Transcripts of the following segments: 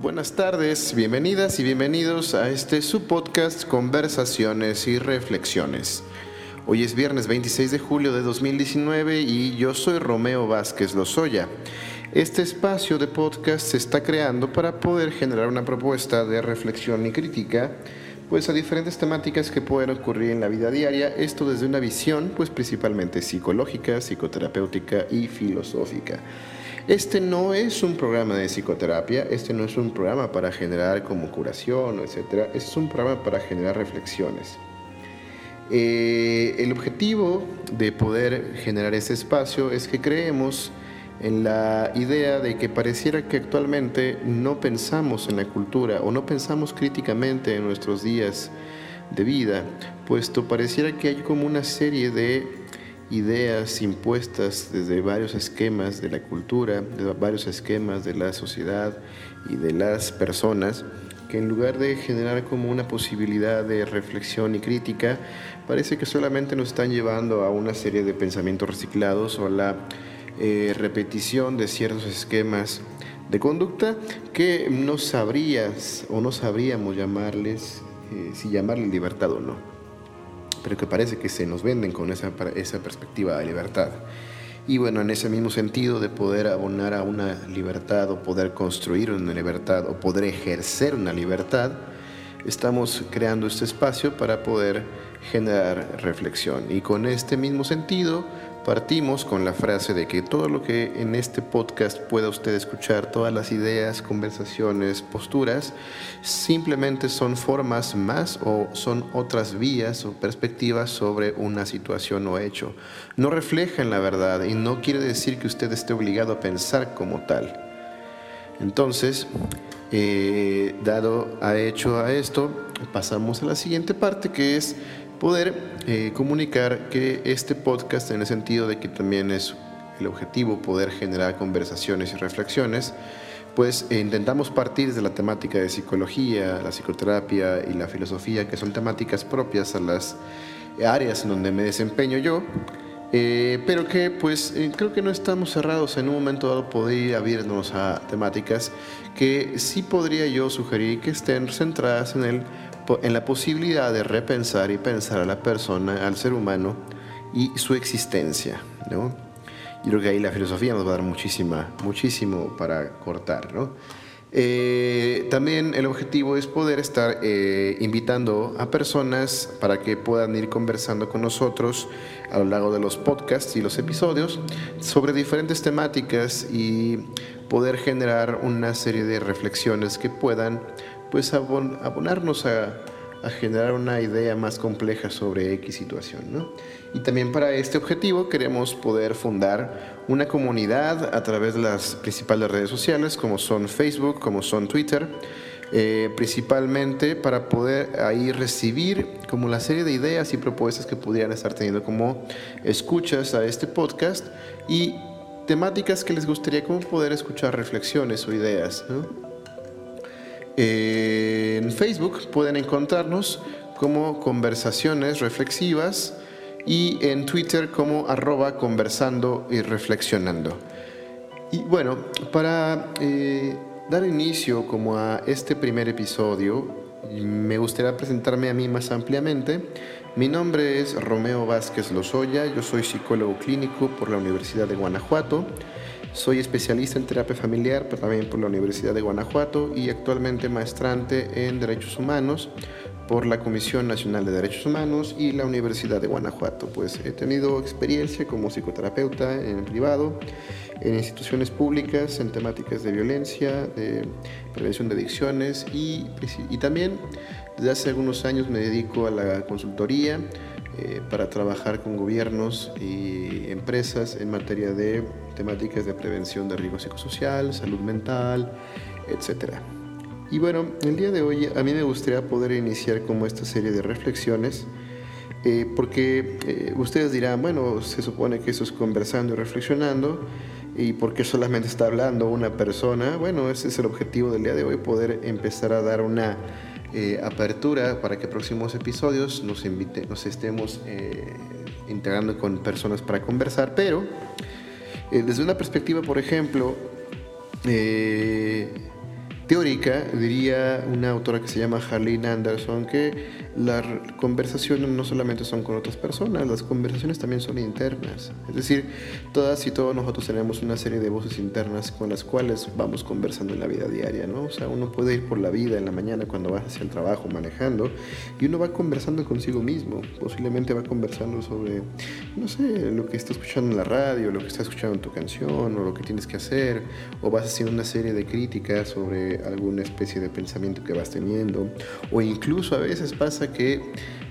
Buenas tardes, bienvenidas y bienvenidos a este su podcast Conversaciones y Reflexiones. Hoy es viernes 26 de julio de 2019 y yo soy Romeo Vázquez Lozoya. Este espacio de podcast se está creando para poder generar una propuesta de reflexión y crítica pues a diferentes temáticas que pueden ocurrir en la vida diaria, esto desde una visión pues principalmente psicológica, psicoterapéutica y filosófica. Este no es un programa de psicoterapia, este no es un programa para generar como curación, etc. Este es un programa para generar reflexiones. Eh, el objetivo de poder generar ese espacio es que creemos en la idea de que pareciera que actualmente no pensamos en la cultura o no pensamos críticamente en nuestros días de vida, puesto pareciera que hay como una serie de ideas impuestas desde varios esquemas de la cultura, de varios esquemas de la sociedad y de las personas, que en lugar de generar como una posibilidad de reflexión y crítica, parece que solamente nos están llevando a una serie de pensamientos reciclados o a la eh, repetición de ciertos esquemas de conducta que no sabrías o no sabríamos llamarles, eh, si llamarle libertad o no pero que parece que se nos venden con esa, esa perspectiva de libertad. Y bueno, en ese mismo sentido de poder abonar a una libertad o poder construir una libertad o poder ejercer una libertad, estamos creando este espacio para poder generar reflexión. Y con este mismo sentido, Partimos con la frase de que todo lo que en este podcast pueda usted escuchar, todas las ideas, conversaciones, posturas, simplemente son formas más o son otras vías o perspectivas sobre una situación o hecho. No reflejan la verdad y no quiere decir que usted esté obligado a pensar como tal. Entonces, eh, dado a hecho a esto, pasamos a la siguiente parte que es poder eh, comunicar que este podcast, en el sentido de que también es el objetivo poder generar conversaciones y reflexiones, pues eh, intentamos partir de la temática de psicología, la psicoterapia y la filosofía, que son temáticas propias a las áreas en donde me desempeño yo, eh, pero que pues creo que no estamos cerrados. En un momento dado poder abrirnos a temáticas que sí podría yo sugerir que estén centradas en el en la posibilidad de repensar y pensar a la persona, al ser humano y su existencia. ¿no? Yo creo que ahí la filosofía nos va a dar muchísima, muchísimo para cortar. ¿no? Eh, también el objetivo es poder estar eh, invitando a personas para que puedan ir conversando con nosotros a lo largo de los podcasts y los episodios sobre diferentes temáticas y poder generar una serie de reflexiones que puedan pues abonarnos a, generar una idea más compleja sobre X situación. ¿no? Y también para este objetivo queremos poder fundar una comunidad a través de las principales redes sociales como son Facebook, como son Twitter, eh, principalmente para poder ahí recibir como la serie de ideas y propuestas que pudieran estar teniendo como escuchas a este podcast y temáticas que les gustaría como poder escuchar reflexiones o ideas. ¿no? En Facebook pueden encontrarnos como conversaciones reflexivas y en Twitter como arroba conversando y reflexionando. Y bueno, para eh, dar inicio como a este primer episodio, me gustaría presentarme a mí más ampliamente. Mi nombre es Romeo Vázquez Lozoya, yo soy psicólogo clínico por la Universidad de Guanajuato. Soy especialista en terapia familiar, también por la Universidad de Guanajuato y actualmente maestrante en Derechos Humanos por la Comisión Nacional de Derechos Humanos y la Universidad de Guanajuato. Pues he tenido experiencia como psicoterapeuta en privado, en instituciones públicas, en temáticas de violencia, de prevención de adicciones y, y también desde hace algunos años me dedico a la consultoría eh, para trabajar con gobiernos y empresas en materia de temáticas de prevención de riesgo psicosocial, salud mental, etc. Y bueno, el día de hoy a mí me gustaría poder iniciar como esta serie de reflexiones, eh, porque eh, ustedes dirán, bueno, se supone que eso es conversando y reflexionando, y porque solamente está hablando una persona, bueno, ese es el objetivo del día de hoy, poder empezar a dar una eh, apertura para que próximos episodios nos, invite, nos estemos eh, integrando con personas para conversar, pero desde una perspectiva, por ejemplo, teórica, diría una autora que se llama Harlene Anderson, que las conversaciones no solamente son con otras personas, las conversaciones también son internas. Es decir, todas y todos nosotros tenemos una serie de voces internas con las cuales vamos conversando en la vida diaria, ¿no? O sea, uno puede ir por la vida en la mañana cuando vas hacia el trabajo manejando y uno va conversando consigo mismo. Posiblemente va conversando sobre, no sé, lo que está escuchando en la radio, lo que está escuchando en tu canción o lo que tienes que hacer, o vas haciendo una serie de críticas sobre alguna especie de pensamiento que vas teniendo, o incluso a veces pasa que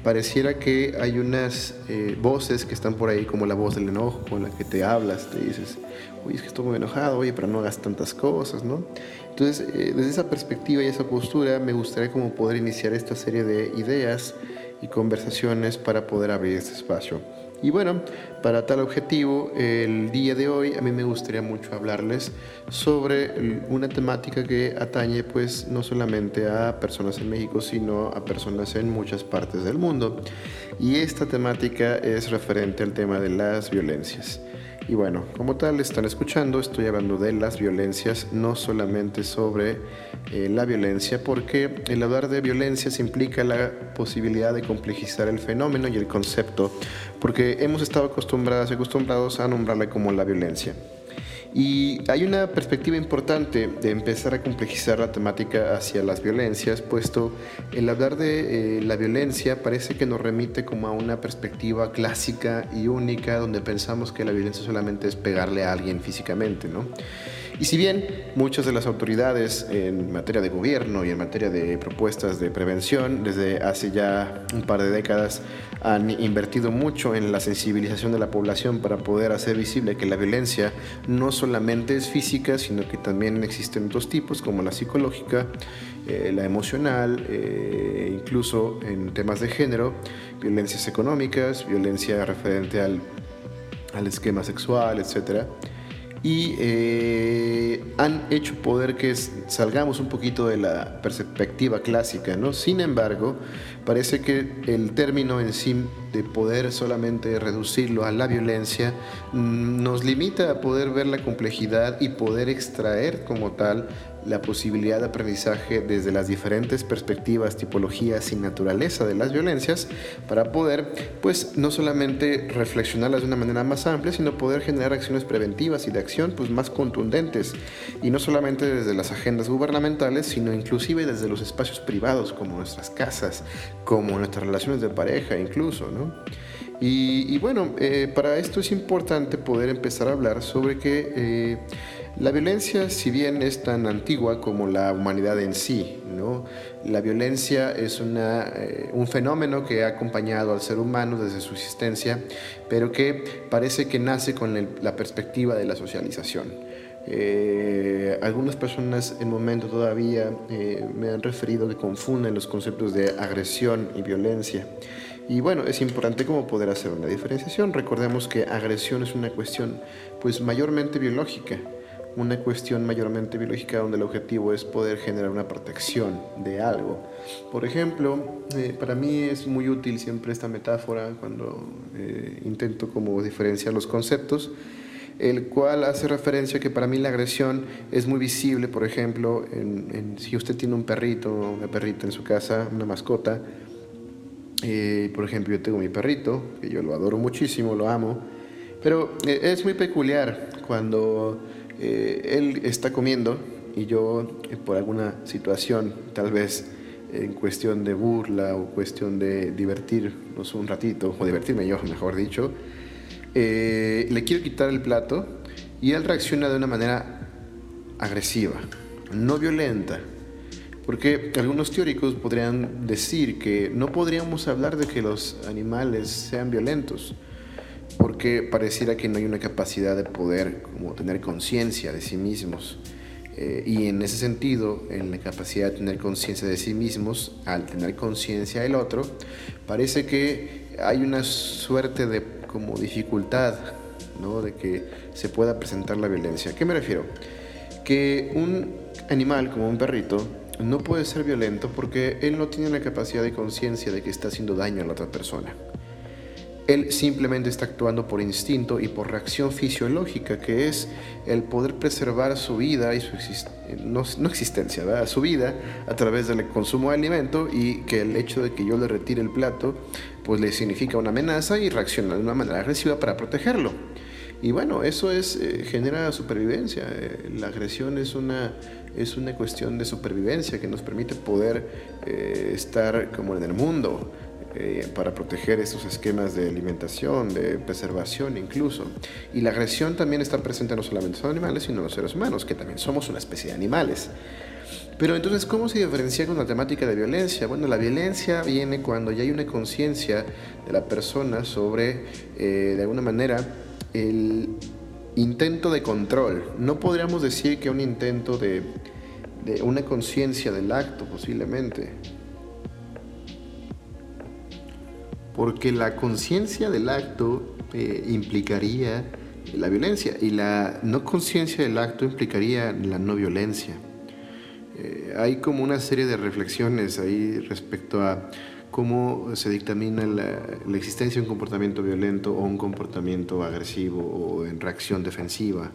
pareciera que hay unas eh, voces que están por ahí, como la voz del enojo, con la que te hablas, te dices, oye, es que estoy muy enojado, oye, pero no hagas tantas cosas, ¿no? Entonces, eh, desde esa perspectiva y esa postura, me gustaría como poder iniciar esta serie de ideas y conversaciones para poder abrir este espacio. Y bueno, para tal objetivo, el día de hoy a mí me gustaría mucho hablarles sobre una temática que atañe pues no solamente a personas en México, sino a personas en muchas partes del mundo. Y esta temática es referente al tema de las violencias. Y bueno, como tal están escuchando, estoy hablando de las violencias, no solamente sobre eh, la violencia, porque el hablar de violencias implica la posibilidad de complejizar el fenómeno y el concepto, porque hemos estado acostumbrados acostumbrados a nombrarla como la violencia. Y hay una perspectiva importante de empezar a complejizar la temática hacia las violencias, puesto el hablar de eh, la violencia parece que nos remite como a una perspectiva clásica y única, donde pensamos que la violencia solamente es pegarle a alguien físicamente, ¿no? Y si bien muchas de las autoridades en materia de gobierno y en materia de propuestas de prevención desde hace ya un par de décadas han invertido mucho en la sensibilización de la población para poder hacer visible que la violencia no solamente es física, sino que también existen otros tipos como la psicológica, eh, la emocional, eh, incluso en temas de género, violencias económicas, violencia referente al, al esquema sexual, etcétera y eh, han hecho poder que salgamos un poquito de la perspectiva clásica, ¿no? Sin embargo, parece que el término en sí de poder solamente reducirlo a la violencia mm, nos limita a poder ver la complejidad y poder extraer como tal la posibilidad de aprendizaje desde las diferentes perspectivas, tipologías y naturaleza de las violencias para poder, pues, no solamente reflexionarlas de una manera más amplia, sino poder generar acciones preventivas y de acción, pues, más contundentes. Y no solamente desde las agendas gubernamentales, sino inclusive desde los espacios privados, como nuestras casas, como nuestras relaciones de pareja, incluso, ¿no? Y, bueno, eh, para esto es importante poder empezar a hablar sobre que eh, la violencia, si bien es tan antigua como la humanidad en sí, ¿no? la violencia es eh, un fenómeno que ha acompañado al ser humano desde su existencia, pero que parece que nace con la perspectiva de la socialización. Eh, algunas personas en momento todavía eh, me han referido que confunden los conceptos de agresión y violencia. Y bueno, es importante como poder hacer una diferenciación. Recordemos que agresión es una cuestión pues mayormente biológica una cuestión mayormente biológica donde el objetivo es poder generar una protección de algo. Por ejemplo, eh, para mí es muy útil siempre esta metáfora cuando eh, intento como diferenciar los conceptos, el cual hace referencia que para mí la agresión es muy visible, por ejemplo, si usted tiene un perrito una perrita en su casa, una mascota, eh, por ejemplo, yo tengo mi perrito, que yo lo adoro muchísimo, lo amo, pero es muy peculiar cuando eh, él está comiendo y yo eh, por alguna situación, tal vez en cuestión de burla o cuestión de divertirnos un ratito, o divertirme yo, mejor dicho, eh, le quiero quitar el plato y él reacciona de una manera agresiva, no violenta. Porque algunos teóricos podrían decir que no podríamos hablar de que los animales sean violentos, porque pareciera que no hay una capacidad de poder como tener conciencia de sí mismos. Eh, y en ese sentido, en la capacidad de tener conciencia de sí mismos, al tener conciencia del otro, parece que hay una suerte de como dificultad, ¿no? De que se pueda presentar la violencia. ¿A qué me refiero? Que un animal como un perrito no puede ser violento porque él no tiene la capacidad de conciencia de que está haciendo daño a la otra persona él simplemente está actuando por instinto y por reacción fisiológica, que es el poder preservar su vida y su no, existencia, su vida a través del consumo de alimento y que el hecho de que yo le retire el plato, pues le significa una amenaza y reacciona de una manera agresiva para protegerlo. Y bueno, eso es, eh, genera supervivencia. Eh, la agresión es una, es una cuestión de supervivencia que nos permite poder eh, estar como en el mundo. Para proteger estos esquemas de alimentación, de preservación incluso. Y la agresión también está presente no solamente en los animales, sino en los seres humanos, que también somos una especie de animales. Pero entonces, ¿cómo se diferencia con la temática de violencia? Bueno, la violencia viene cuando ya hay una conciencia de la persona sobre, de alguna manera, el intento de control. No podríamos decir que un intento de, una conciencia del acto posiblemente. Porque la conciencia del acto eh, implicaría la violencia y la no conciencia del acto implicaría la no violencia. Eh, hay como una serie de reflexiones ahí respecto a cómo se dictamina la, existencia de un comportamiento violento o un comportamiento agresivo o en reacción defensiva.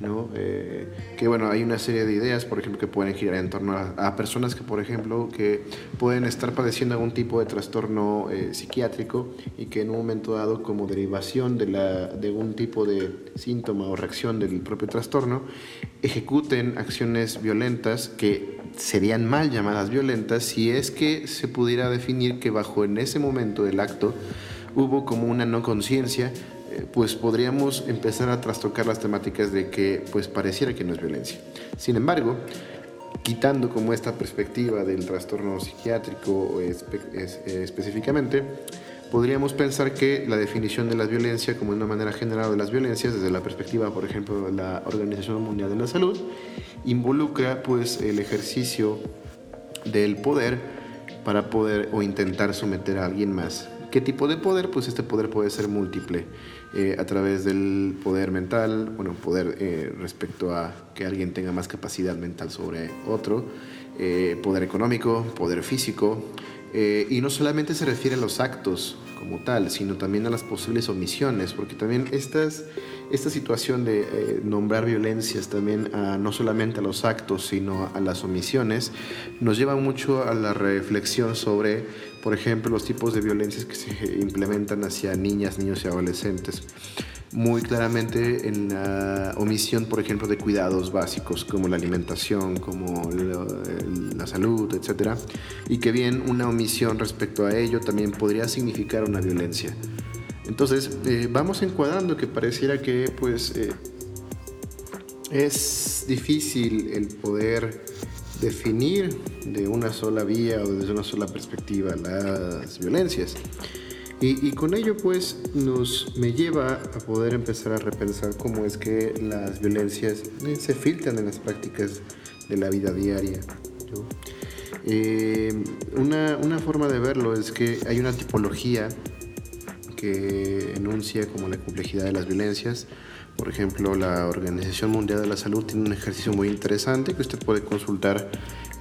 ¿No? Eh, que bueno, hay una serie de ideas, por ejemplo, que pueden girar en torno a, personas que, por ejemplo, que pueden estar padeciendo algún tipo de trastorno eh, psiquiátrico y que en un momento dado, como derivación de, la, de un tipo de síntoma o reacción del propio trastorno, ejecuten acciones violentas que serían mal llamadas violentas si es que se pudiera definir que bajo en ese momento del acto hubo como una no conciencia, pues podríamos empezar a trastocar las temáticas de que pues pareciera que no es violencia. Sin embargo, quitando como esta perspectiva del trastorno psiquiátrico específicamente, podríamos pensar que la definición de la violencia como una manera general de las violencias, desde la perspectiva, por ejemplo, de la Organización Mundial de la Salud, involucra pues el ejercicio del poder para poder o intentar someter a alguien más. ¿Qué tipo de poder? Pues este poder puede ser múltiple eh, a través del poder mental, bueno, poder eh, respecto a que alguien tenga más capacidad mental sobre otro, eh, poder económico, poder físico, eh, y no solamente se refiere a los actos como tal, sino también a las posibles omisiones, porque también estas, esta situación de eh, nombrar violencias también a, no solamente a los actos, sino a las omisiones, nos lleva mucho a la reflexión sobre, por ejemplo, los tipos de violencias que se implementan hacia niñas, niños y adolescentes muy claramente en la omisión, por ejemplo, de cuidados básicos como la alimentación, como la, salud, etc. Y que bien una omisión respecto a ello también podría significar una violencia. Entonces, eh, vamos encuadrando que pareciera que pues eh, es difícil el poder definir de una sola vía o desde una sola perspectiva las violencias. Y, con ello pues nos me lleva a poder empezar a repensar cómo es que las violencias eh, se filtran en las prácticas de la vida diaria. Eh, una, una, forma de verlo es que hay una tipología que enuncia como la complejidad de las violencias. Por ejemplo, la Organización Mundial de la Salud tiene un ejercicio muy interesante que usted puede consultar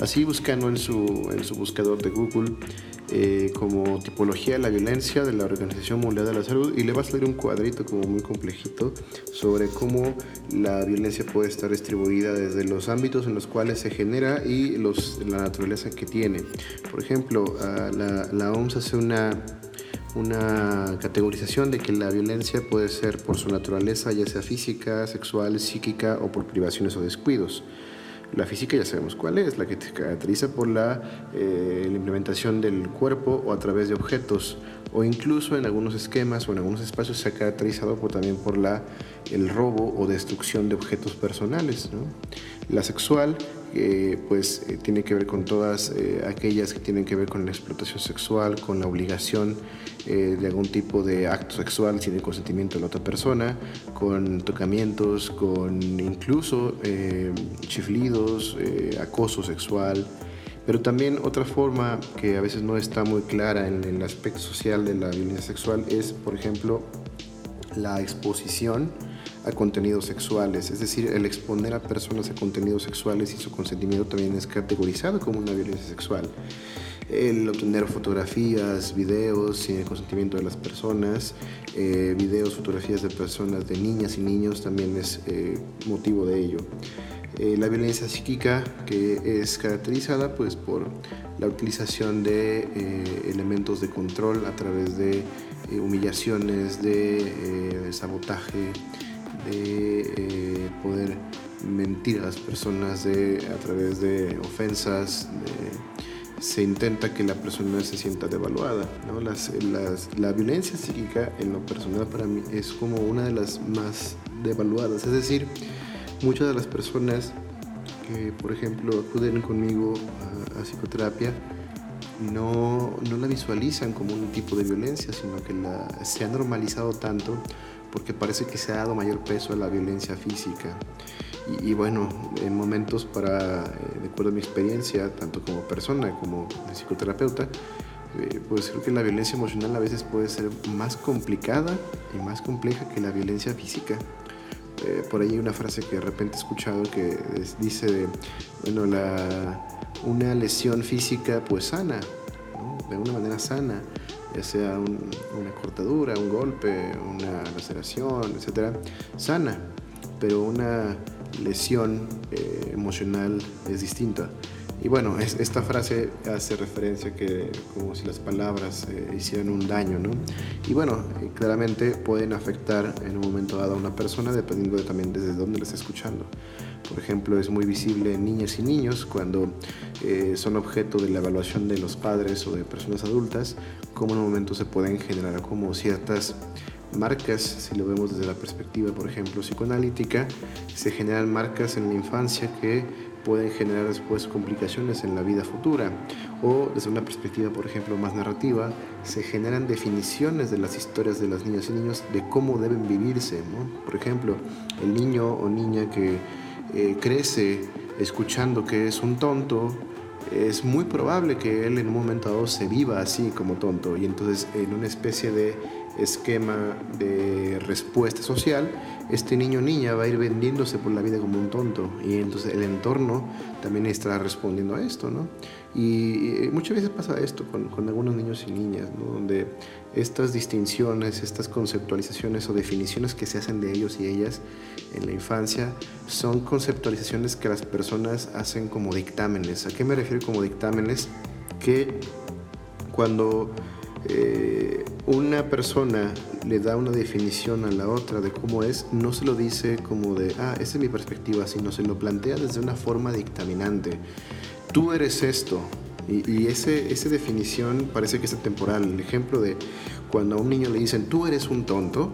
así buscando en su, en su buscador de Google eh, como tipología de la violencia de la Organización Mundial de la Salud y le va a salir un cuadrito como muy complejito sobre cómo la violencia puede estar distribuida desde los ámbitos en los cuales se genera y los, la naturaleza que tiene. Por ejemplo, ah, la, la OMS hace una una categorización de que la violencia puede ser por su naturaleza, ya sea física, sexual, psíquica o por privaciones o descuidos. La física ya sabemos cuál es, la que se caracteriza por eh, la, implementación del cuerpo o a través de objetos, o incluso en algunos esquemas o en algunos espacios se ha caracterizado también por la, el robo o destrucción de objetos personales. La sexual pues eh, tiene que ver con todas eh, aquellas que tienen que ver con la explotación sexual, con la obligación eh, de algún tipo de acto sexual sin el consentimiento de la otra persona, con tocamientos, con incluso chiflidos, acoso sexual. Pero también otra forma que a veces no está muy clara en el aspecto social de la violencia sexual es, por ejemplo, la exposición a contenidos sexuales, es decir, el exponer a personas a contenidos sexuales y su consentimiento también es categorizado como una violencia sexual. el obtener fotografías, videos sin el consentimiento de las personas, eh, videos, fotografías de personas, de niñas y niños también es eh, motivo de ello. Eh, la violencia psíquica que es caracterizada pues por la utilización de elementos de control a través de humillaciones, de sabotaje, de poder mentir a las personas de, a través de ofensas, se intenta que la persona se sienta devaluada. la violencia psíquica, en lo personal para mí, es como una de las más devaluadas. Es decir, muchas de las personas que, por ejemplo, acuden conmigo a, psicoterapia, no, no, la visualizan como un tipo de violencia, sino que se ha normalizado tanto porque parece que se ha dado mayor peso a la violencia física. Y, bueno, en momentos para, eh, de acuerdo a mi experiencia, tanto como persona como psicoterapeuta, eh, pues creo que la violencia emocional a veces puede ser más complicada y más compleja que la violencia física. Eh, por ahí una frase que de repente he escuchado que dice, bueno, la, una lesión física pues sana, de una manera sana, ya sea una cortadura, un golpe, una laceración, etcétera, sana, pero una lesión eh, emocional es distinta. Y bueno, esta frase hace referencia que como si las palabras eh, hicieran un daño, ¿no? Y bueno, eh, claramente pueden afectar en un momento dado a una persona dependiendo de también desde dónde la está escuchando. Por ejemplo, es muy visible en niñas y niños cuando son objeto de la evaluación de los padres o de personas adultas, como en un momento se pueden generar como ciertas marcas, si lo vemos desde la perspectiva, por ejemplo, psicoanalítica, se generan marcas en la infancia que pueden generar después complicaciones en la vida futura. O desde una perspectiva, por ejemplo, más narrativa, se generan definiciones de las historias de las niñas y niños de cómo deben vivirse. Por ejemplo, el niño o niña que eh, crece escuchando que es un tonto, es muy probable que él en un momento dado se viva así como tonto y entonces en una especie de esquema de respuesta social, este niño o niña va a ir vendiéndose por la vida como un tonto y entonces el entorno también estará respondiendo a esto, ¿no? Y, muchas veces pasa esto con, algunos niños y niñas. Donde estas distinciones, estas conceptualizaciones o definiciones que se hacen de ellos y ellas en la infancia son conceptualizaciones que las personas hacen como dictámenes. ¿A qué me refiero como dictámenes? Que cuando eh, una persona le da una definición a la otra de cómo es, no se lo dice como de, ah, esa es mi perspectiva, sino se lo plantea desde una forma dictaminante. Tú eres esto. Y, y ese, esa definición parece que es temporal. El ejemplo de cuando a un niño le dicen, tú eres un tonto,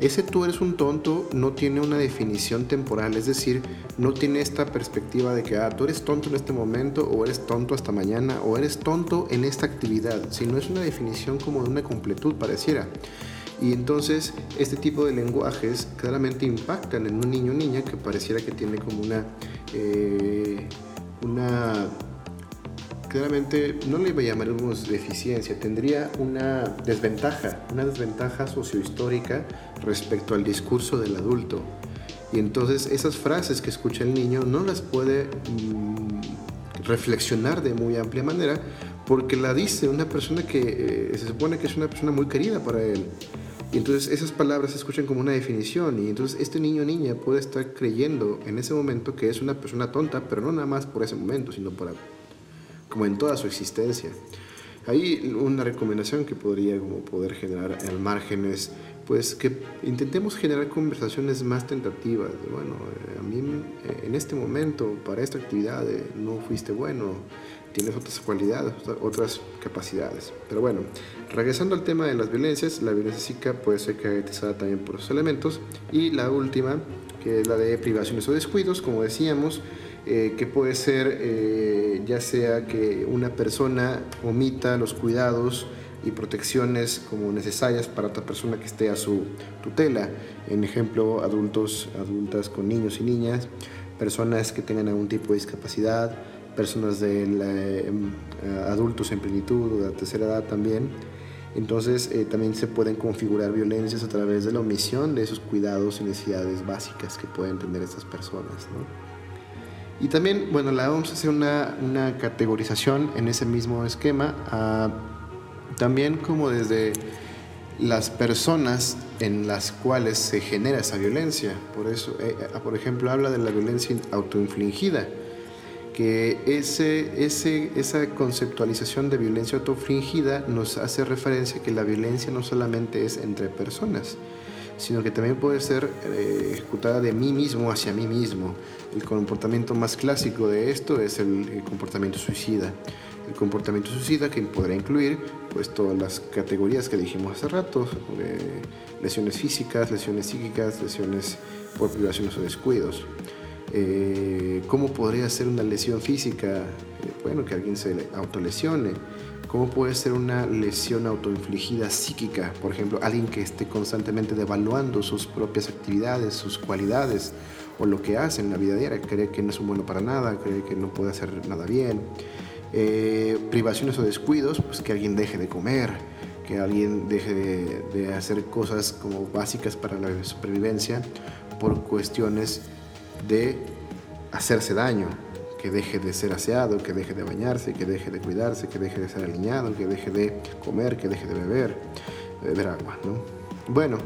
ese tú eres un tonto no tiene una definición temporal, es decir, no tiene esta perspectiva de que, ah, tú eres tonto en este momento, o eres tonto hasta mañana, o eres tonto en esta actividad, sino es una definición como de una completud, pareciera. Y entonces este tipo de lenguajes claramente impactan en un niño o niña que pareciera que tiene como una, eh, una claramente no le llamaremos deficiencia, tendría una desventaja, una desventaja sociohistórica respecto al discurso del adulto. Y entonces esas frases que escucha el niño no las puede mm, reflexionar de muy amplia manera porque la dice una persona que eh, se supone que es una persona muy querida para él. Y entonces esas palabras se escuchan como una definición y entonces este niño o niña puede estar creyendo en ese momento que es una persona tonta, pero no nada más por ese momento, sino por como en toda su existencia. Hay una recomendación que podría como poder generar al margen es pues que intentemos generar conversaciones más tentativas. bueno, eh, a mí eh, en este momento para esta actividad eh, no fuiste bueno, tienes otras cualidades, otras capacidades. Pero bueno, regresando al tema de las violencias, la violencia psíquica puede ser caracterizada también por esos elementos. Y la última, que es la de privaciones o descuidos, como decíamos, eh, que puede ser eh, ya sea que una persona omita los cuidados y protecciones como necesarias para otra persona que esté a su tutela. En ejemplo, adultos, adultas con niños y niñas, personas que tengan algún tipo de discapacidad, personas de em, adultos en plenitud o de tercera edad también. Entonces eh, también se pueden configurar violencias a través de la omisión de esos cuidados y necesidades básicas que pueden tener estas personas. ¿no? Y también, bueno, la vamos a hacer una, una categorización en ese mismo esquema, ah, también como desde las personas en las cuales se genera esa violencia. Por eso, eh, eh, por ejemplo, habla de la violencia autoinfligida, que ese, ese, esa conceptualización de violencia autoinfligida nos hace referencia que la violencia no solamente es entre personas, sino que también puede ser eh, ejecutada de mí mismo hacia mí mismo. El comportamiento más clásico de esto es el comportamiento suicida el comportamiento suicida que podrá incluir pues todas las categorías que dijimos hace rato, lesiones físicas, lesiones psíquicas, lesiones por privaciones o descuidos. Eh, ¿Cómo podría ser una lesión física? Eh, bueno, que alguien se autolesione. ¿Cómo puede ser una lesión autoinfligida psíquica? Por ejemplo, alguien que esté constantemente devaluando sus propias actividades, sus cualidades o lo que hace en la vida diaria. Cree que no es un bueno para nada, cree que no puede hacer nada bien. Eh, privaciones o descuidos, pues que alguien deje de comer, que alguien deje de, hacer cosas como básicas para la supervivencia por cuestiones de hacerse daño, que deje de ser aseado, que deje de bañarse, que deje de cuidarse, que deje de ser alineado, que deje de comer, que deje de beber, beber agua. ¿no? Bueno,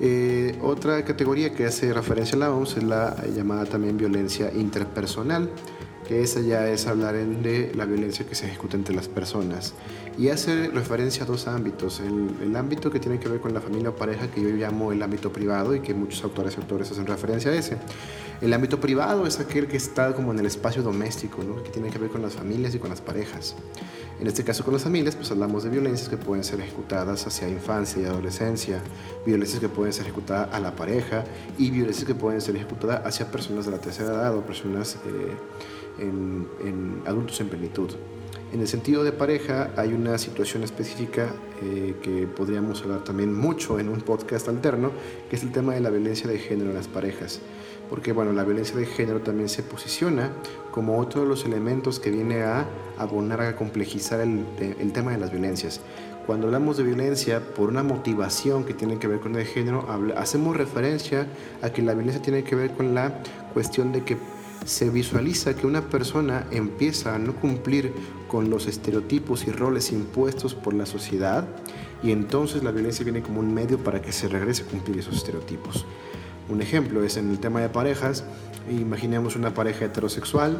eh, otra categoría que hace referencia a la OMS es la llamada también violencia interpersonal que esa ya es hablar de la violencia que se ejecuta entre las personas. Y hace referencia a dos ámbitos. El, el, ámbito que tiene que ver con la familia o pareja, que yo llamo el ámbito privado y que muchos autores y autores hacen referencia a ese. El ámbito privado es aquel que está como en el espacio doméstico, ¿no? que tiene que ver con las familias y con las parejas. En este caso con las familias, pues hablamos de violencias que pueden ser ejecutadas hacia infancia y adolescencia, violencias que pueden ser ejecutadas a la pareja y violencias que pueden ser ejecutadas hacia personas de la tercera edad o personas... Eh, en, adultos en plenitud. En el sentido de pareja hay una situación específica eh, que podríamos hablar también mucho en un podcast alterno, que es el tema de la violencia de género en las parejas. Porque bueno, la violencia de género también se posiciona como otro de los elementos que viene a abonar, a complejizar el, el tema de las violencias. Cuando hablamos de violencia por una motivación que tiene que ver con el género, hacemos referencia a que la violencia tiene que ver con la cuestión de que se visualiza que una persona empieza a no cumplir con los estereotipos y roles impuestos por la sociedad y entonces la violencia viene como un medio para que se regrese a cumplir esos estereotipos. Un ejemplo es en el tema de parejas, imaginemos una pareja heterosexual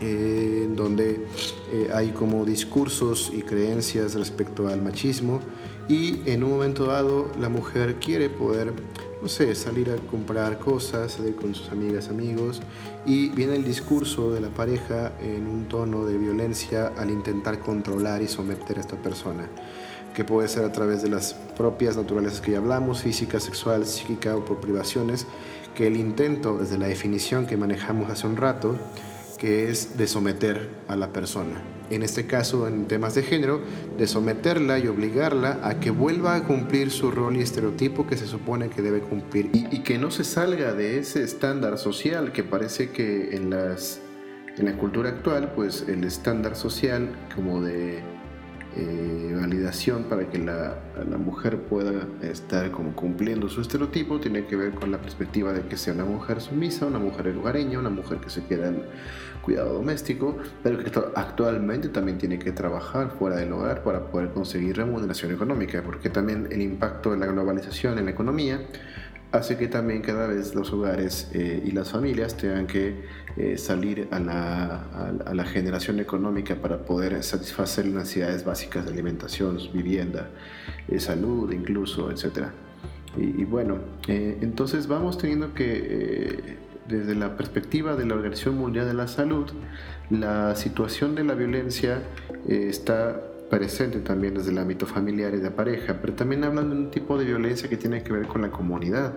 eh, donde eh, hay como discursos y creencias respecto al machismo y en un momento dado la mujer quiere poder no sé, salir a comprar cosas, salir con sus amigas, amigos, y viene el discurso de la pareja en un tono de violencia al intentar controlar y someter a esta persona, que puede ser a través de las propias naturalezas que ya hablamos, física, sexual, psíquica o por privaciones, que el intento, desde la definición que manejamos hace un rato, que es de someter a la persona. En este caso, en temas de género, de someterla y obligarla a que vuelva a cumplir su rol y estereotipo que se supone que debe cumplir. Y, que no se salga de ese estándar social que parece que en, las, en la cultura actual, pues el estándar social como de eh, validación para que la, la, mujer pueda estar como cumpliendo su estereotipo tiene que ver con la perspectiva de que sea una mujer sumisa, una mujer hogareña, una mujer que se queda en cuidado doméstico, pero que actualmente también tiene que trabajar fuera del hogar para poder conseguir remuneración económica, porque también el impacto de la globalización en la economía hace que también cada vez los hogares eh, y las familias tengan que eh, salir a la, generación económica para poder satisfacer las necesidades básicas de alimentación, vivienda, eh, salud incluso, etc. Y, y bueno, entonces vamos teniendo que, desde la perspectiva de la Organización Mundial de la Salud, la situación de la violencia está presente también desde el ámbito familiar y de pareja, pero también hablan de un tipo de violencia que tiene que ver con la comunidad.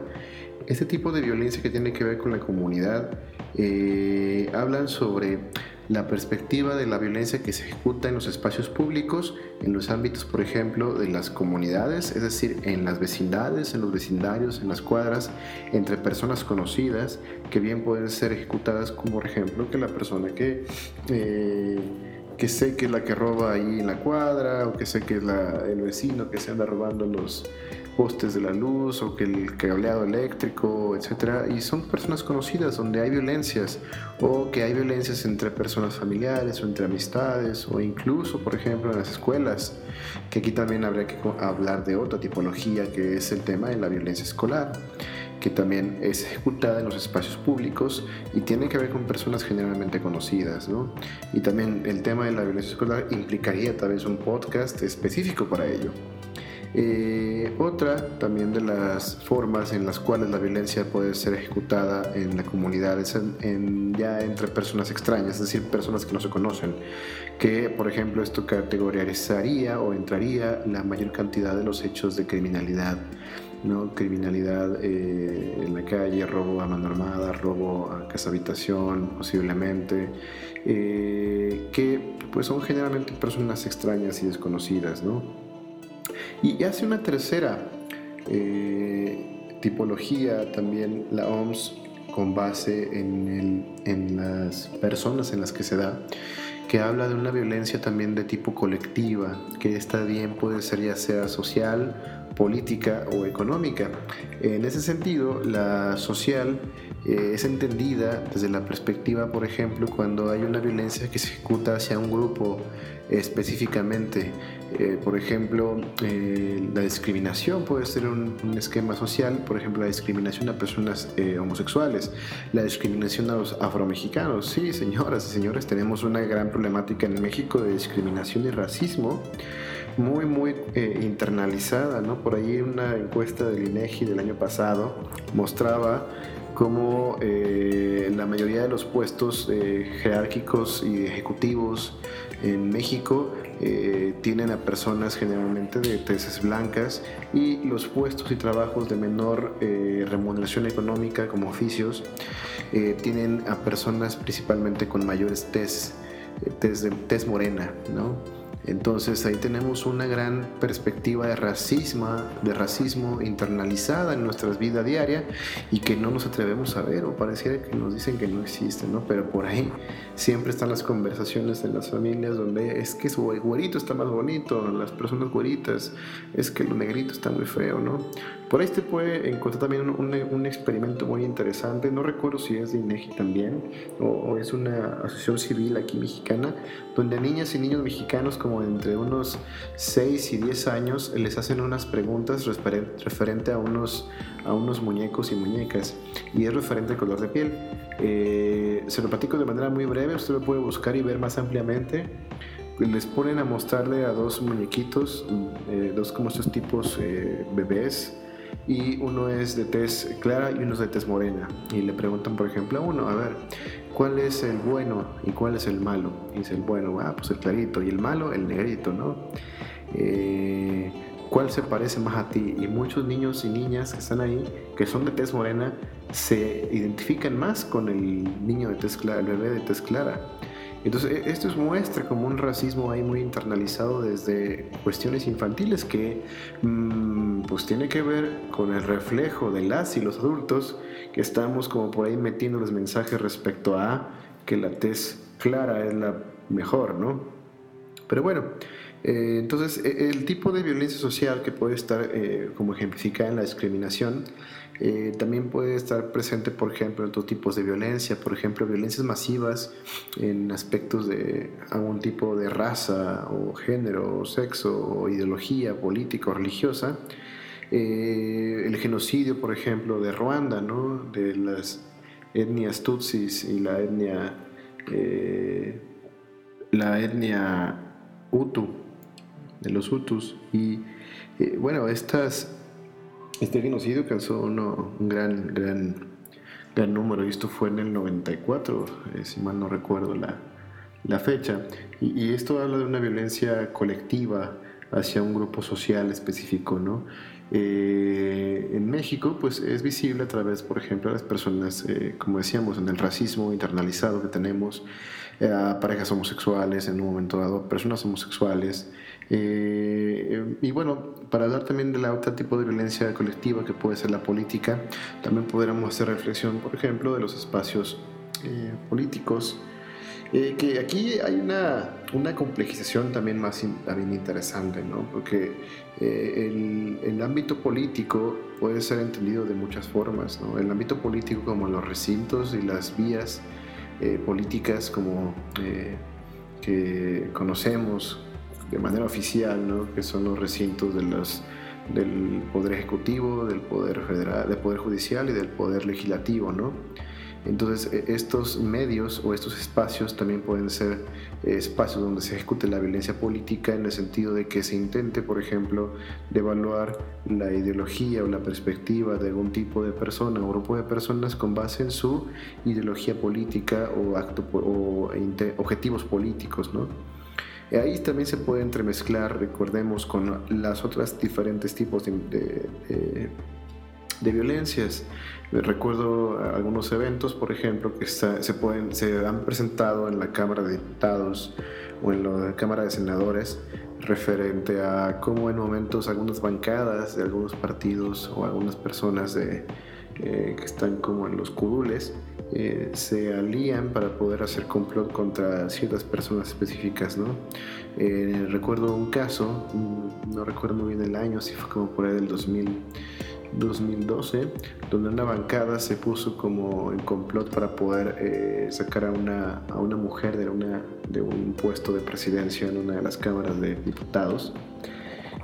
Este tipo de violencia que tiene que ver con la comunidad eh, hablan sobre la perspectiva de la violencia que se ejecuta en los espacios públicos, en los ámbitos, por ejemplo, de las comunidades, es decir, en las vecindades, en los vecindarios, en las cuadras, entre personas conocidas, que bien pueden ser ejecutadas como, por ejemplo, que la persona que... Eh, que sé que es la que roba ahí en la cuadra o que sé que es la, el vecino que se anda robando los, postes de la luz o que el cableado eléctrico, etcétera, y son personas conocidas donde hay violencias o que hay violencias entre personas familiares o entre amistades o incluso, por ejemplo, en las escuelas, que aquí también habría que hablar de otra tipología que es el tema de la violencia escolar que también es ejecutada en los espacios públicos y tiene que ver con personas generalmente conocidas. ¿no? Y también el tema de la violencia escolar implicaría tal vez un podcast específico para ello. Eh, otra también de las formas en las cuales la violencia puede ser ejecutada en la comunidad es en, ya entre personas extrañas, es decir, personas que no se conocen, que por ejemplo esto categorizaría o entraría la mayor cantidad de los hechos de criminalidad. ¿No? criminalidad eh, en la calle, robo a mano armada, robo a casa habitación posiblemente, eh, que pues son generalmente personas extrañas y desconocidas. ¿no? Y hace una tercera eh, tipología también la OMS con base en, en las personas en las que se da, que habla de una violencia también de tipo colectiva, que está bien puede ser ya sea social política o económica. En ese sentido, la social eh, es entendida desde la perspectiva, por ejemplo, cuando hay una violencia que se ejecuta hacia un grupo específicamente. Eh, por ejemplo, eh, la discriminación puede ser un, esquema social, por ejemplo, la discriminación a personas homosexuales, la discriminación a los afromexicanos. Sí, señoras y señores, tenemos una gran problemática en México de discriminación y racismo muy, muy eh, internalizada, ¿no? Por ahí una encuesta del INEGI del año pasado mostraba cómo eh, la mayoría de los puestos eh, jerárquicos y ejecutivos en México tienen a personas generalmente de tesis blancas y los puestos y trabajos de menor remuneración económica como oficios tienen a personas principalmente con mayores test, test morena, ¿no? Entonces ahí tenemos una gran perspectiva de racismo, de racismo internalizada en nuestras vidas diarias y que no nos atrevemos a ver o pareciera que nos dicen que no existe, ¿no? Pero por ahí siempre están las conversaciones en las familias donde es que su güerito está más bonito, las personas güeritas, es que lo negrito está muy feo, ¿no? Por ahí se puede encontrar también un, experimento muy interesante, no recuerdo si es de INEGI también o, es una asociación civil aquí mexicana, donde niñas y niños mexicanos como entre unos 6 y 10 años les hacen unas preguntas referente a unos, a unos muñecos y muñecas y es referente al color de piel. Eh, se lo platico de manera muy breve, usted lo puede buscar y ver más ampliamente les ponen a mostrarle a dos muñequitos, eh, dos como estos tipos eh, bebés, y uno es de tez clara y uno es de tez morena. Y le preguntan, por ejemplo, a uno, a ver, ¿cuál es el bueno y cuál es el malo? Y dice el bueno, ah, pues el clarito, y el malo, el negrito, ¿no? Eh, ¿Cuál se parece más a ti? Y muchos niños y niñas que están ahí, que son de tez morena, se identifican más con el niño de tez clara, el bebé de tez clara. Entonces, e, esto es muestra como un racismo ahí muy internalizado desde cuestiones infantiles que mm, pues tiene que ver con el reflejo de las y los adultos que estamos como por ahí metiendo los mensajes respecto a que la tez clara es la mejor, ¿no? Pero bueno, eh, entonces e, el tipo de violencia social que puede estar eh, como ejemplificada en la discriminación eh, también puede estar presente, por ejemplo, otros tipos de violencia, por ejemplo, violencias masivas en aspectos de algún tipo de raza o género o sexo o ideología política o religiosa. Eh, el genocidio, por ejemplo, de Ruanda, ¿no? de las etnias tutsis y la etnia, eh, la etnia Hutu, de los Hutus. Y bueno, estas este genocidio causó un gran, gran, gran número y esto fue en el 94, eh, si mal no recuerdo la, fecha. Y, esto habla de una violencia colectiva hacia un grupo social específico, ¿no? Eh, en México, pues es visible a través, por ejemplo, de las personas, eh, como decíamos, en el racismo internalizado que tenemos, a parejas homosexuales en un momento dado, personas homosexuales, eh, y bueno, para hablar también de la otra tipo de violencia colectiva que puede ser la política, también podríamos hacer reflexión, por ejemplo, de los espacios eh, políticos. Eh, que aquí hay una, una complejización también más también interesante, ¿no? Porque eh, el, el, ámbito político puede ser entendido de muchas formas, ¿no? El ámbito político como los recintos y las vías eh, políticas como que conocemos de manera oficial, ¿no? Que son los recintos del poder ejecutivo, del poder federal, del poder judicial y del poder legislativo, ¿no? Entonces, e, estos medios o estos espacios también pueden ser eh, espacios donde se ejecute la violencia política en el sentido de que se intente, por ejemplo, devaluar la ideología o la perspectiva de algún tipo de persona o grupo de personas con base en su ideología política o, objetivos políticos, ¿no? Ahí también se puede entremezclar, recordemos, con las otras diferentes tipos de, violencias. Recuerdo algunos eventos, por ejemplo, que se, pueden, se han presentado en la Cámara de Diputados o en la Cámara de Senadores referente a cómo en momentos algunas bancadas de algunos partidos o algunas personas de, eh, que están como en los curules eh, se alían para poder hacer complot contra ciertas personas específicas, ¿no? Eh, recuerdo un caso, mm, no recuerdo muy bien el año, si fue como por ahí del 2000, 2012, donde una bancada se puso como en complot para poder sacar a una, a una mujer de, una, de un puesto de presidencia en una de las cámaras de diputados.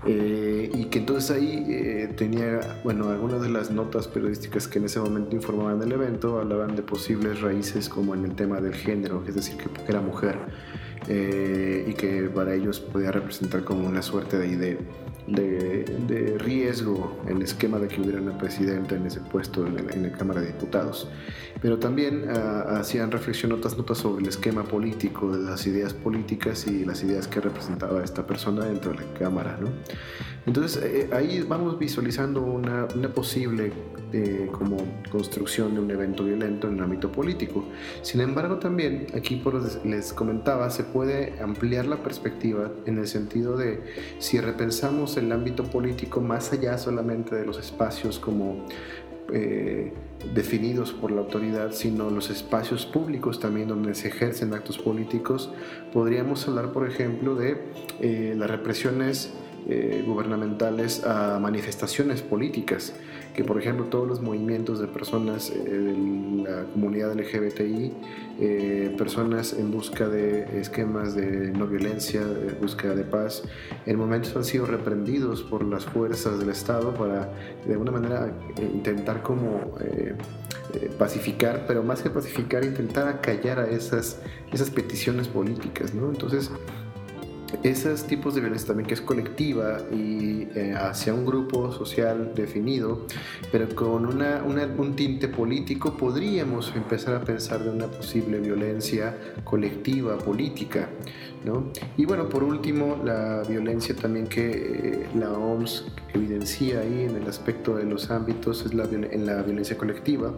Eh, y que entonces ahí eh, tenía, bueno, algunas de las notas periodísticas que en ese momento informaban del evento hablaban de posibles raíces como en el tema del género, es decir, que era mujer eh, y que para ellos podía representar como una suerte de, idea de, riesgo en el esquema de que hubiera una presidenta en ese puesto en, la Cámara de Diputados. Pero también ah, hacían reflexión otras notas sobre el esquema político, de las ideas políticas y las ideas que representaba esta persona dentro de la Cámara. ¿no? Entonces eh, ahí vamos visualizando una, una posible eh, como construcción de un evento violento en el ámbito político. Sin embargo, también aquí por les comentaba, se puede ampliar la perspectiva en el sentido de si repensamos el ámbito político más allá solamente de los espacios como eh, definidos por la autoridad, sino los espacios públicos también donde se ejercen actos políticos, podríamos hablar, por ejemplo, de eh, las represiones eh, gubernamentales a manifestaciones políticas, que por ejemplo todos los movimientos de personas eh, de la comunidad LGBTI, eh, personas en busca de esquemas de no violencia, de búsqueda de paz, en momentos han sido reprendidos por las fuerzas del Estado para de alguna manera intentar como pacificar, pero más que pacificar, intentar acallar a esas, esas peticiones políticas, ¿no? Entonces, esos tipos de violencia también que es colectiva y eh, hacia un grupo social definido, pero con una, un tinte político, podríamos empezar a pensar de una posible violencia colectiva, política. ¿no? Y bueno, por último, la violencia también que eh, la OMS evidencia ahí en el aspecto de los ámbitos, es la, en la violencia colectiva,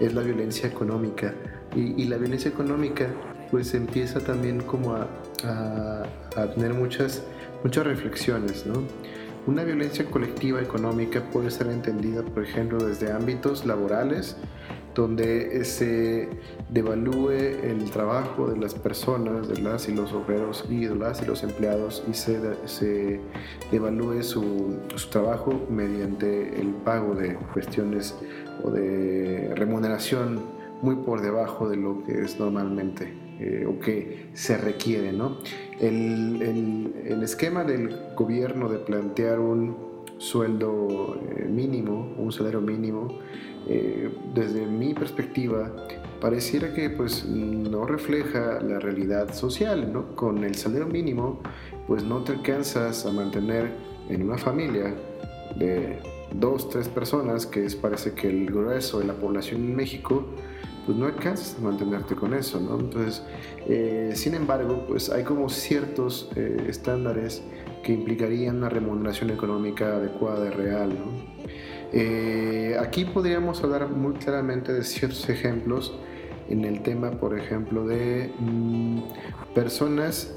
es la violencia económica. Y, y la violencia económica pues empieza también como a, tener muchas, muchas reflexiones, ¿no? Una violencia colectiva económica puede ser entendida, por ejemplo, desde ámbitos laborales, donde se devalúe el trabajo de las personas, de las y los obreros y de las y los empleados y se, se devalúe su, su, trabajo mediante el pago de cuestiones o de remuneración muy por debajo de lo que es normalmente eh, o que se requiere. ¿no? El, el, esquema del gobierno de plantear un sueldo eh, mínimo, un salario mínimo, eh, desde mi perspectiva, pareciera que pues no refleja la realidad social, ¿no? Con el salario mínimo, pues no te alcanzas a mantener en una familia de dos, tres personas, que es parece que el grueso de la población en México, pues no alcanzas a mantenerte con eso, ¿no? Entonces, eh, sin embargo, pues hay como ciertos eh, estándares que implicarían una remuneración económica adecuada y real, ¿no? Eh, aquí podríamos hablar muy claramente de ciertos ejemplos en el tema, por ejemplo, de mm, personas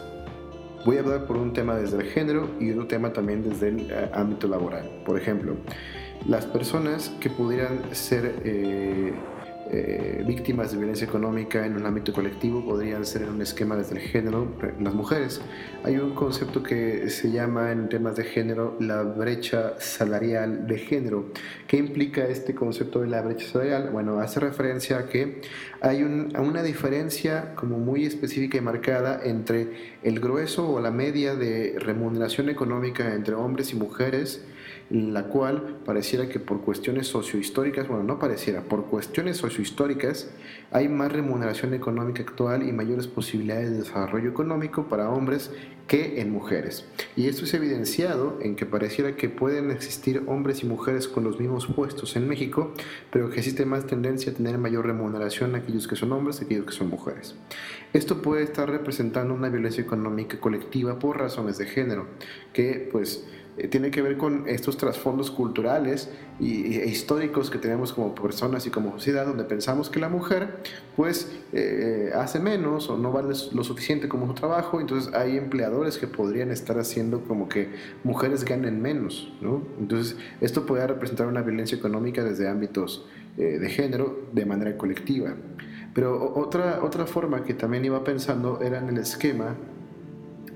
Voy a hablar por un tema desde el género y otro tema también desde el ámbito laboral. Por ejemplo, las personas que pudieran ser eh, víctimas de violencia económica en un ámbito colectivo podrían ser en un esquema desde el género las mujeres. Hay un concepto que se llama en temas de género la brecha salarial de género. ¿Qué implica este concepto de la brecha salarial? Bueno, hace referencia a que hay una diferencia como muy específica y marcada entre el grueso o la media de remuneración económica entre hombres y mujeres la cual pareciera que por cuestiones sociohistóricas, bueno, no pareciera, por cuestiones sociohistóricas hay más remuneración económica actual y mayores posibilidades de desarrollo económico para hombres que en mujeres. Y esto es evidenciado en que pareciera que pueden existir hombres y mujeres con los mismos puestos en México, pero que existe más tendencia a tener mayor remuneración aquellos que son hombres que aquellos que son mujeres. Esto puede estar representando una violencia económica colectiva por razones de género, que pues eh, tiene que ver con estos trasfondos culturales y, e históricos que tenemos como personas y como sociedad, donde pensamos que la mujer pues eh, hace menos o no vale lo suficiente como su trabajo, entonces hay empleadores que podrían estar haciendo como que mujeres ganen menos, ¿no? Entonces esto puede representar una violencia económica desde ámbitos eh, de género de manera colectiva. Pero otra, otra forma que también iba pensando era en el esquema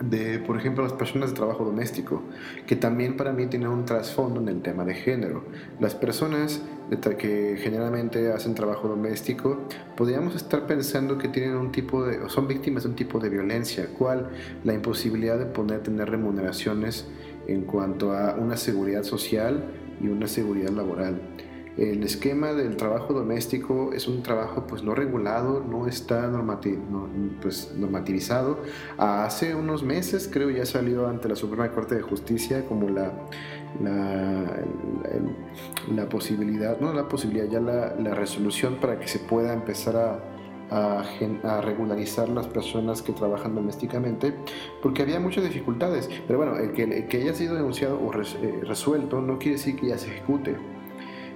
de, por ejemplo, las personas de trabajo doméstico, que también para mí tienen un trasfondo en el tema de género. Las personas que generalmente hacen trabajo doméstico, podríamos estar pensando que tienen un tipo de, o son víctimas de un tipo de violencia, cual la imposibilidad de poder tener remuneraciones en cuanto a una seguridad social y una seguridad laboral. El esquema del trabajo doméstico es un trabajo pues no regulado, no está pues, normativizado. Hace unos meses creo ya salió ante la Suprema Corte de Justicia como la, la, posibilidad, no la posibilidad, ya la, resolución para que se pueda empezar a, a, regularizar las personas que trabajan domésticamente, porque había muchas dificultades. Pero bueno, el que, que haya sido denunciado o eh, resuelto no quiere decir que ya se ejecute.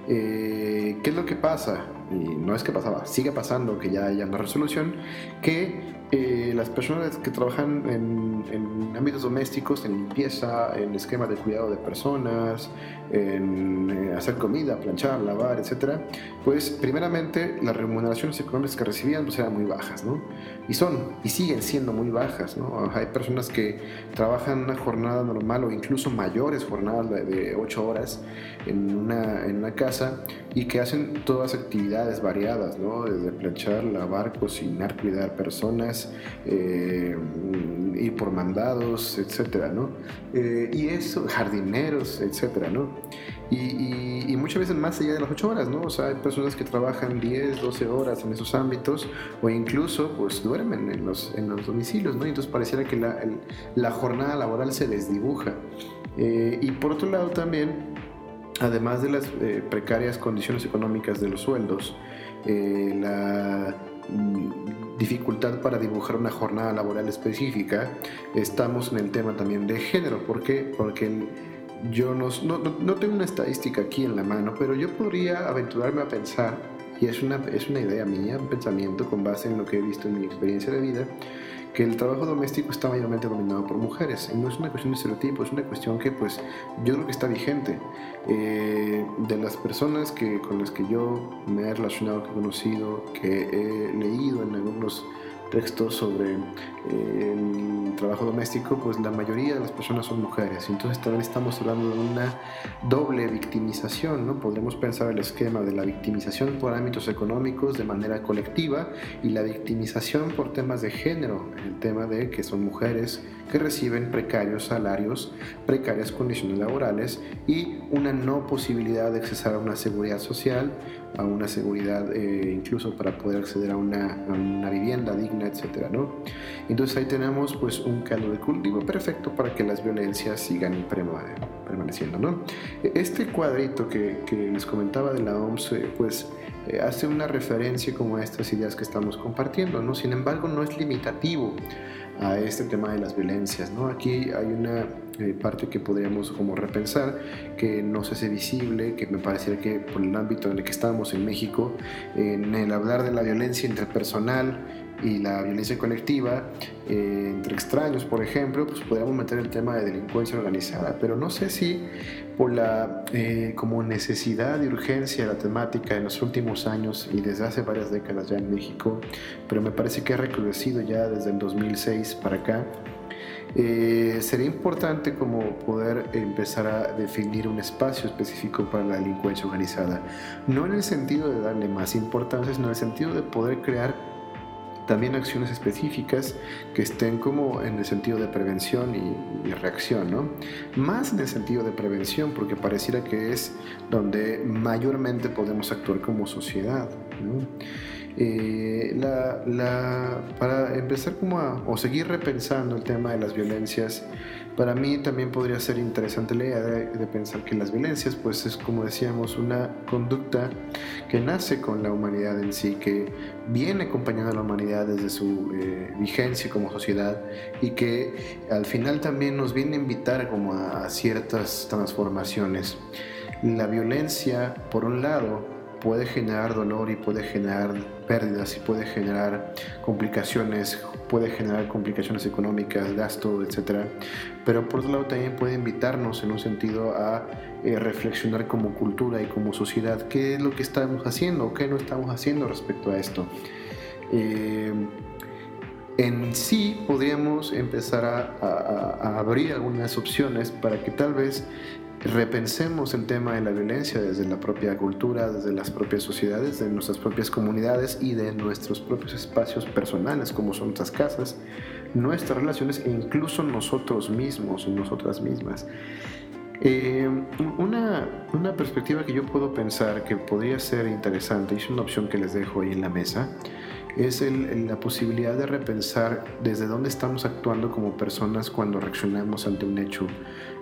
Eh, ¿Qué es lo que pasa? Y no es que pasaba, sigue pasando que ya haya una resolución, que eh, las personas que trabajan en, ámbitos domésticos, en limpieza, en esquema de cuidado de personas, en eh, hacer comida, planchar, lavar, etcétera, pues primeramente las remuneraciones económicas que recibían pues eran muy bajas, ¿no? Y son, y siguen siendo muy bajas, ¿no? Hay personas que trabajan una jornada normal o incluso mayores jornadas de, 8 horas en una, en una casa y que hacen todas actividades variadas, ¿no? Desde planchar, lavar, cocinar, cuidar personas, eh, ir por mandados, etcétera, ¿no? Eh, y eso, jardineros, etcétera, ¿no? Y, muchas veces más allá de las 8 horas, ¿no? O sea, hay personas que trabajan 10, 12 horas en esos ámbitos o incluso pues duermen en los, en los domicilios, ¿no? Y entonces pareciera que la, la jornada laboral se desdibuja. Eh, y por otro lado también, además de las eh, precarias condiciones económicas de los sueldos, eh, la mm, dificultad para dibujar una jornada laboral específica, estamos en el tema también de género. ¿Por qué? Porque el, yo no, no, tengo una estadística aquí en la mano, pero yo podría aventurarme a pensar, y es una, es una idea mía, un pensamiento con base en lo que he visto en mi experiencia de vida, que el trabajo doméstico está mayormente dominado por mujeres. Y no es una cuestión de estereotipo, es una cuestión que pues yo creo que está vigente. Eh, de las personas que, con las que yo me he relacionado, que he conocido, que he leído en algunos textos sobre eh, el trabajo doméstico, pues la mayoría de las personas son mujeres. Entonces también estamos hablando de una doble victimización, ¿no? Podemos pensar el esquema de la victimización por ámbitos económicos de manera colectiva y la victimización por temas de género, el tema de que son mujeres que reciben precarios salarios, precarias condiciones laborales y una no posibilidad de acceder a una seguridad social, a una seguridad eh, incluso para poder acceder a una, a una vivienda digna, etcétera, ¿no? Entonces ahí tenemos pues un caldo de cultivo perfecto para que las violencias sigan permaneciendo, ¿no? Este cuadrito que, que les comentaba de la OMS eh, pues eh, hace una referencia como a estas ideas que estamos compartiendo, ¿no? Sin embargo no es limitativo a este tema de las violencias. ¿no? Aquí hay una eh, parte que podríamos como repensar, que no se hace visible, que me pareciera que por el ámbito en el que estamos en México, en el hablar de la violencia interpersonal, y la violencia colectiva eh, entre extraños, por ejemplo, pues podríamos meter el tema de delincuencia organizada, pero no sé si por la eh, como necesidad de urgencia de la temática en los últimos años y desde hace varias décadas ya en México, pero me parece que ha recrudecido ya desde el 2006 para acá. Eh, sería importante como poder empezar a definir un espacio específico para la delincuencia organizada, no en el sentido de darle más importancia, sino en el sentido de poder crear también acciones específicas que estén como en el sentido de prevención y, reacción, ¿no? Más en el sentido de prevención, porque pareciera que es donde mayormente podemos actuar como sociedad, ¿no? Eh, para empezar como a, o seguir repensando el tema de las violencias, para mí también podría ser interesante la idea de, pensar que las violencias, pues es como decíamos, una conducta que nace con la humanidad en sí, que viene acompañando a la humanidad desde su eh, vigencia como sociedad y que al final también nos viene a invitar como a ciertas transformaciones. La violencia, por un lado, puede generar dolor y puede generar pérdidas y puede generar complicaciones, puede generar complicaciones económicas, gasto, etc. Pero por otro lado también puede invitarnos en un sentido a eh, reflexionar como cultura y como sociedad qué es lo que estamos haciendo qué no estamos haciendo respecto a esto. Eh, en sí podríamos empezar a, abrir algunas opciones para que tal vez repensemos el tema de la violencia desde la propia cultura, desde las propias sociedades, de nuestras propias comunidades y de nuestros propios espacios personales, como son nuestras casas, nuestras relaciones e incluso nosotros mismos y nosotras mismas. Eh, una, una, perspectiva que yo puedo pensar que podría ser interesante, y es una opción que les dejo ahí en la mesa, es la posibilidad de repensar desde dónde estamos actuando como personas cuando reaccionamos ante un hecho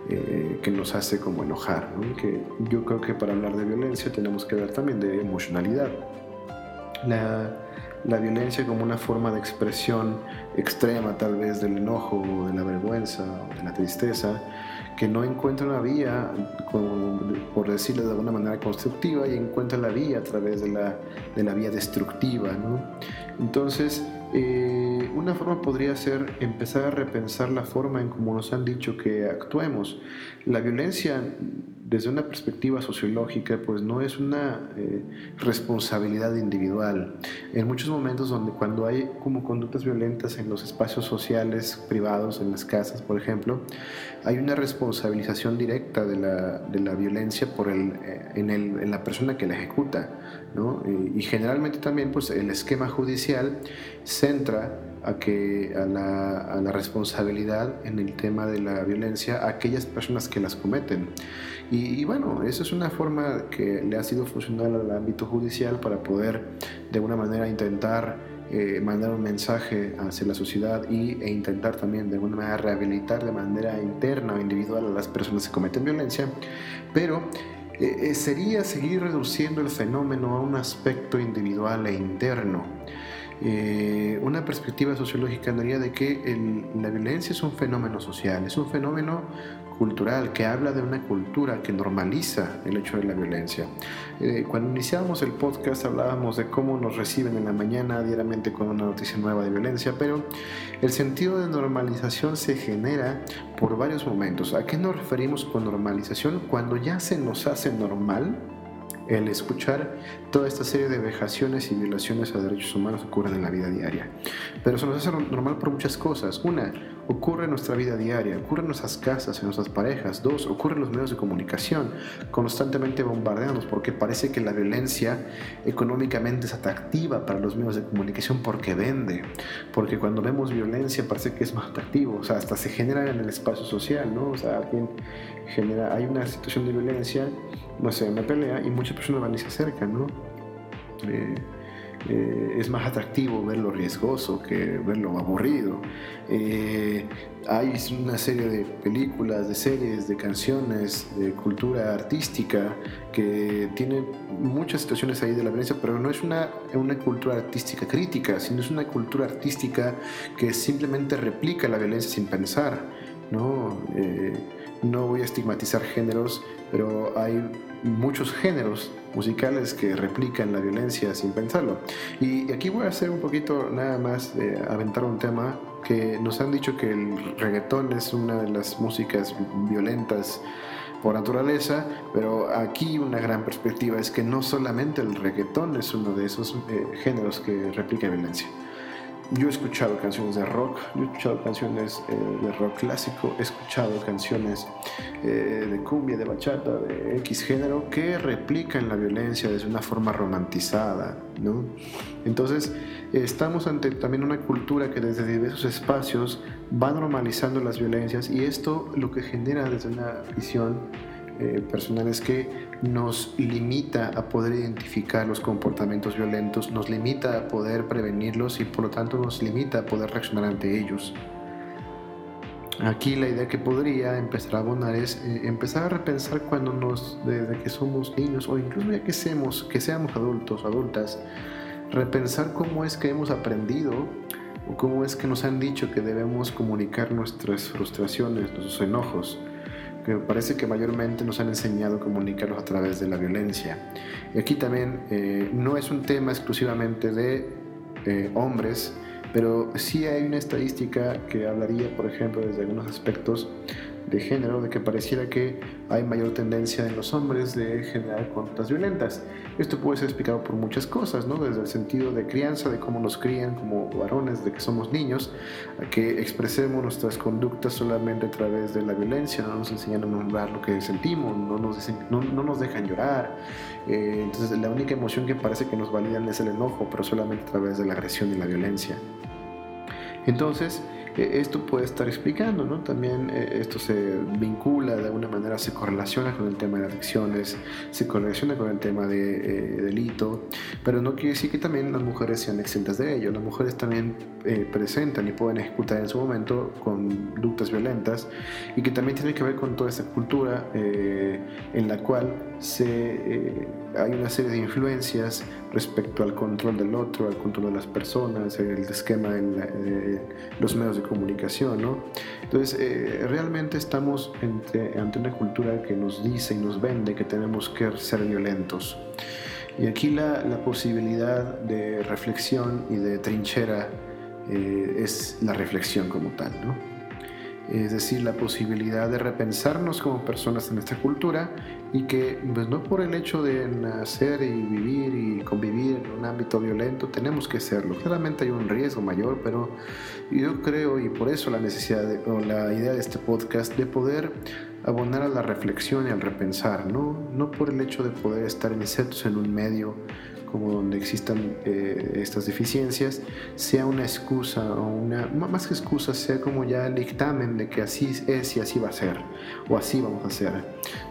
eh, que nos hace como enojar. Que yo creo que para hablar de violencia tenemos que ver también de emocionalidad. La, la violencia como una forma de expresión extrema tal vez del enojo, de la vergüenza, de la tristeza, que no encuentra una vía, por decirlo de alguna manera constructiva, y encuentra la vía a través de la, de la vía destructiva. Entonces, eh, una forma podría ser empezar a repensar la forma en cómo nos han dicho que actuemos. La violencia desde una perspectiva sociológica, pues no es una eh, responsabilidad individual. En muchos momentos donde cuando hay como conductas violentas en los espacios sociales privados, en las casas, por ejemplo, hay una responsabilización directa de la, violencia por eh, en, en, la persona que la ejecuta. ¿No? Y, y generalmente también pues, el esquema judicial centra a, que, a la, a, la, responsabilidad en el tema de la violencia a aquellas personas que las cometen. Y, bueno, eso es una forma que le ha sido funcional al ámbito judicial para poder de alguna manera intentar eh, mandar un mensaje hacia la sociedad y, e intentar también de alguna manera rehabilitar de manera interna o individual a las personas que cometen violencia. Pero eh, sería seguir reduciendo el fenómeno a un aspecto individual e interno. Eh, una perspectiva sociológica diría de que la violencia es un fenómeno social, es un fenómeno cultural que habla de una cultura que normaliza el hecho de la violencia. Eh, cuando iniciábamos el podcast hablábamos de cómo nos reciben en la mañana diariamente con una noticia nueva de violencia, pero el sentido de normalización se genera por varios momentos. ¿A qué nos referimos con normalización? Cuando ya se nos hace normal el escuchar toda esta serie de vejaciones y violaciones a derechos humanos ocurren en la vida diaria. Pero se nos hace normal por muchas cosas. Una, ocurre en nuestra vida diaria, ocurre en nuestras casas, en nuestras parejas. Dos, ocurre en los medios de comunicación, constantemente bombardeados porque parece que la violencia económicamente es atractiva para los medios de comunicación porque vende, porque cuando vemos violencia parece que es más atractivo, o sea, hasta se genera en el espacio social, ¿no? O sea, alguien genera, hay una situación de violencia, no sé, una pelea y muchas personas van y se acercan, ¿no? Eh, eh, es más atractivo verlo riesgoso que verlo aburrido. Eh, hay una serie de películas, de series, de canciones, de cultura artística que tienen muchas situaciones ahí de la violencia, pero no es una, una cultura artística crítica, sino es una cultura artística que simplemente replica la violencia sin pensar. ¿no? Eh, no voy a estigmatizar géneros, pero hay muchos géneros musicales que replican la violencia sin pensarlo. Y aquí voy a hacer un poquito nada más de aventar un tema que nos han dicho que el reggaetón es una de las músicas violentas por naturaleza, pero aquí una gran perspectiva es que no solamente el reggaetón es uno de esos eh, géneros que replica violencia. Yo he escuchado canciones de rock, yo he escuchado canciones eh, de rock clásico, he escuchado canciones eh, de cumbia, de bachata, de X género que replican la violencia desde una forma romantizada, ¿no? Entonces, estamos ante también una cultura que desde diversos espacios va normalizando las violencias y esto lo que genera desde una visión eh, personal es que nos limita a poder identificar los comportamientos violentos, nos limita a poder prevenirlos y por lo tanto nos limita a poder reaccionar ante ellos. Aquí la idea que podría empezar a abonar es eh, empezar a repensar cuando nos, desde que somos niños o incluso ya que seamos, que seamos adultos, adultas, repensar cómo es que hemos aprendido o cómo es que nos han dicho que debemos comunicar nuestras frustraciones, nuestros enojos que parece que mayormente nos han enseñado a comunicarlos a través de la violencia. Y aquí también eh, no es un tema exclusivamente de eh, hombres, pero sí hay una estadística que hablaría, por ejemplo, desde algunos aspectos de género, de que pareciera que hay mayor tendencia en los hombres de generar conductas violentas. Esto puede ser explicado por muchas cosas, ¿no? Desde el sentido de crianza, de cómo nos crían como varones, de que somos niños, a que expresemos nuestras conductas solamente a través de la violencia, no nos enseñan a nombrar lo que sentimos, no nos, no, no nos dejan llorar. Eh, entonces la única emoción que parece que nos validan es el enojo, pero solamente a través de la agresión y la violencia. Entonces, esto puede estar explicando, ¿no? También eh, esto se vincula de alguna manera, se correlaciona con el tema de adicciones, se correlaciona con el tema de eh, delito, pero no quiere decir que también las mujeres sean exentas de ello. Las mujeres también presentan y pueden ejecutar en su momento conductas violentas y que también tiene que ver con toda esta cultura en la cual se, hay una serie de influencias respecto al control del otro, al control de las personas, el esquema en los medios de comunicación, ¿no? Entonces, eh, realmente estamos ante una cultura que nos dice y nos vende que tenemos que ser violentos. Y aquí la, la posibilidad de reflexión y de trinchera eh, es la reflexión como tal, ¿no? Es decir, la posibilidad de repensarnos como personas en esta cultura y que pues no por el hecho de nacer y vivir y convivir en un ámbito violento tenemos que serlo. Claramente hay un riesgo mayor, pero yo creo y por eso la necesidad o la idea de este podcast de poder abonar a la reflexión y al repensar, no, no por el hecho de poder estar insertos en un medio como donde existan eh, estas deficiencias, sea una excusa o una, más que excusa, sea como ya el dictamen de que así es y así va a ser, o así vamos a hacer,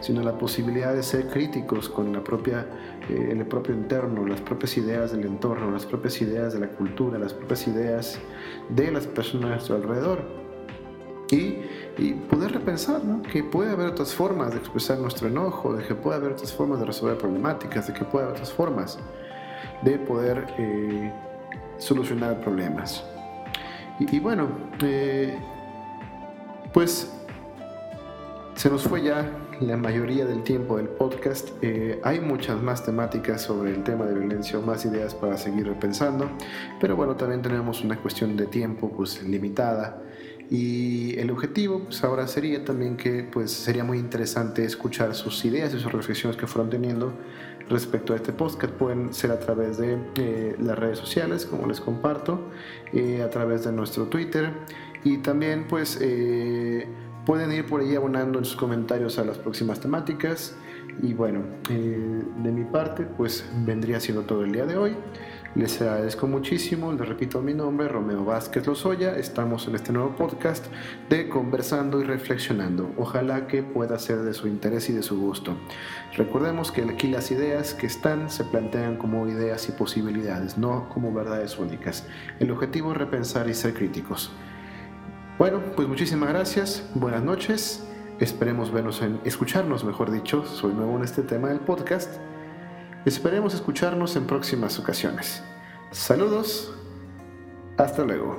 sino la posibilidad de ser críticos con la propia, eh, el propio interno, las propias ideas del entorno, las propias ideas de la cultura, las propias ideas de las personas a nuestro alrededor. Y, y, poder repensar ¿no? que puede haber otras formas de expresar nuestro enojo, de que puede haber otras formas de resolver problemáticas, de que puede haber otras formas de poder eh, solucionar problemas. Y, bueno, eh, pues se nos fue ya la mayoría del tiempo del podcast. Eh, hay muchas más temáticas sobre el tema de violencia, más ideas para seguir repensando, pero bueno, también tenemos una cuestión de tiempo pues limitada. Y el objetivo pues ahora sería también que pues sería muy interesante escuchar sus ideas y sus reflexiones que fueron teniendo respecto a este podcast pueden ser a través de eh, las redes sociales, como les comparto, eh, a través de nuestro Twitter y también pues eh, pueden ir por ahí abonando en sus comentarios a las próximas temáticas y bueno, de mi parte pues vendría siendo todo el día de hoy. Les agradezco muchísimo, les repito mi nombre, Romeo Vázquez Lozoya. Estamos en este nuevo podcast de Conversando y Reflexionando. Ojalá que pueda ser de su interés y de su gusto. Recordemos que aquí las ideas que están se plantean como ideas y posibilidades, no como verdades únicas. El objetivo es repensar y ser críticos. Bueno, pues muchísimas gracias, buenas noches. Esperemos vernos en, escucharnos, mejor dicho. Soy nuevo en este tema del podcast Esperemos escucharnos en próximas ocasiones. Saludos. Hasta luego.